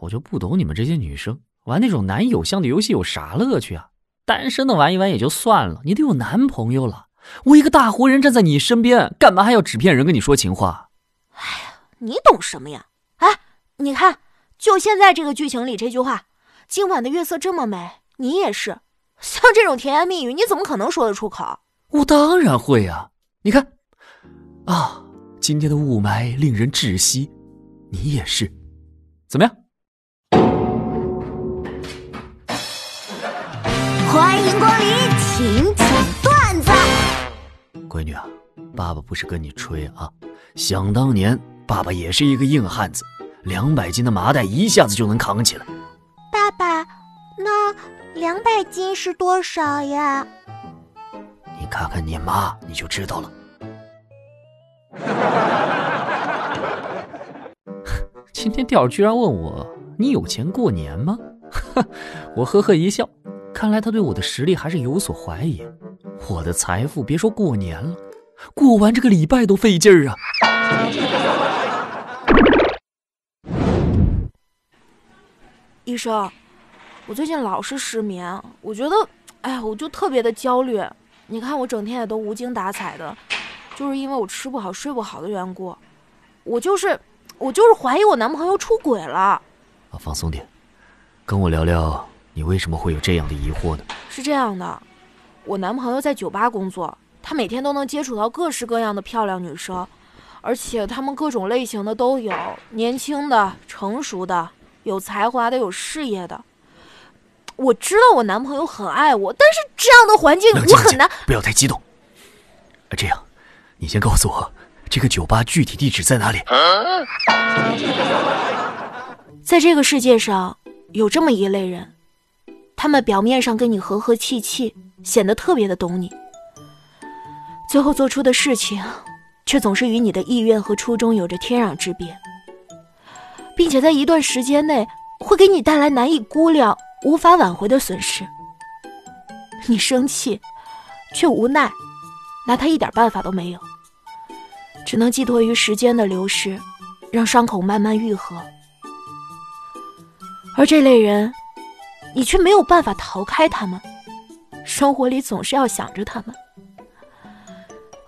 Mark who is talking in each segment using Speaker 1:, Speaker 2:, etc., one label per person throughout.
Speaker 1: 我就不懂你们这些女生玩那种男友像的游戏有啥乐趣啊？单身的玩一玩也就算了，你得有男朋友了。我一个大活人站在你身边，干嘛还要纸片人跟你说情话？
Speaker 2: 哎呀，你懂什么呀？哎，你看，就现在这个剧情里这句话：“今晚的月色这么美，你也是。”像这种甜言蜜语，你怎么可能说得出口？
Speaker 1: 我当然会啊！你看，啊，今天的雾霾令人窒息，你也是，怎么样？
Speaker 2: 欢迎光临，请讲段子。
Speaker 1: 闺女啊，爸爸不是跟你吹啊，想当年爸爸也是一个硬汉子，两百斤的麻袋一下子就能扛起来。
Speaker 2: 爸爸，那两百斤是多少呀？
Speaker 1: 你看看你妈，你就知道了。今天调居然问我，你有钱过年吗？我呵呵一笑。看来他对我的实力还是有所怀疑。我的财富别说过年了，过完这个礼拜都费劲儿啊！
Speaker 2: 医生，我最近老是失眠，我觉得，哎呀，我就特别的焦虑。你看我整天也都无精打采的，就是因为我吃不好睡不好的缘故。我就是，我就是怀疑我男朋友出轨了。啊，
Speaker 1: 放松点，跟我聊聊。你为什么会有这样的疑惑呢？
Speaker 2: 是这样的，我男朋友在酒吧工作，他每天都能接触到各式各样的漂亮女生，而且他们各种类型的都有，年轻的、成熟的、有才华的、有事业的。我知道我男朋友很爱我，但是这样的环境我很难。
Speaker 1: 不要太激动。这样，你先告诉我，这个酒吧具体地址在哪里？
Speaker 2: 在这个世界上，有这么一类人。他们表面上跟你和和气气，显得特别的懂你，最后做出的事情，却总是与你的意愿和初衷有着天壤之别，并且在一段时间内会给你带来难以估量、无法挽回的损失。你生气，却无奈，拿他一点办法都没有，只能寄托于时间的流逝，让伤口慢慢愈合。而这类人。你却没有办法逃开他们，生活里总是要想着他们，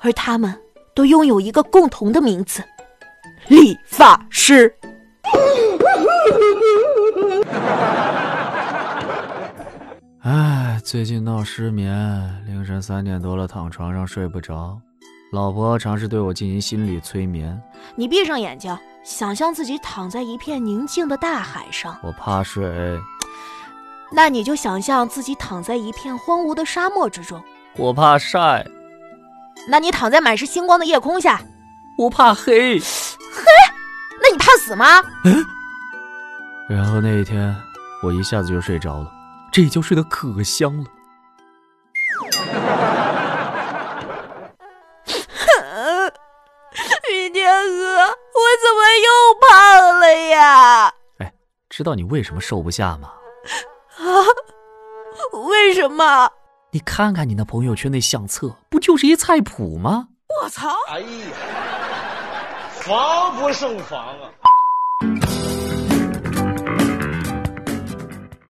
Speaker 2: 而他们都拥有一个共同的名字——理发师。
Speaker 1: 哎，最近闹失眠，凌晨三点多了，躺床上睡不着，老婆尝试对我进行心理催眠。
Speaker 2: 你闭上眼睛，想象自己躺在一片宁静的大海上。
Speaker 1: 我怕水。
Speaker 2: 那你就想象自己躺在一片荒芜的沙漠之中，
Speaker 1: 我怕晒。
Speaker 2: 那你躺在满是星光的夜空下，
Speaker 1: 我怕黑。
Speaker 2: 黑？那你怕死吗？
Speaker 1: 嗯。然后那一天，我一下子就睡着了，这一觉睡得可香了。
Speaker 2: 云天哥，我怎么又胖了呀？
Speaker 1: 哎，知道你为什么瘦不下吗？
Speaker 2: 啊？为什么？
Speaker 1: 你看看你那朋友圈那相册，不就是一菜谱吗？
Speaker 2: 我操！哎呀，
Speaker 3: 防不胜防啊！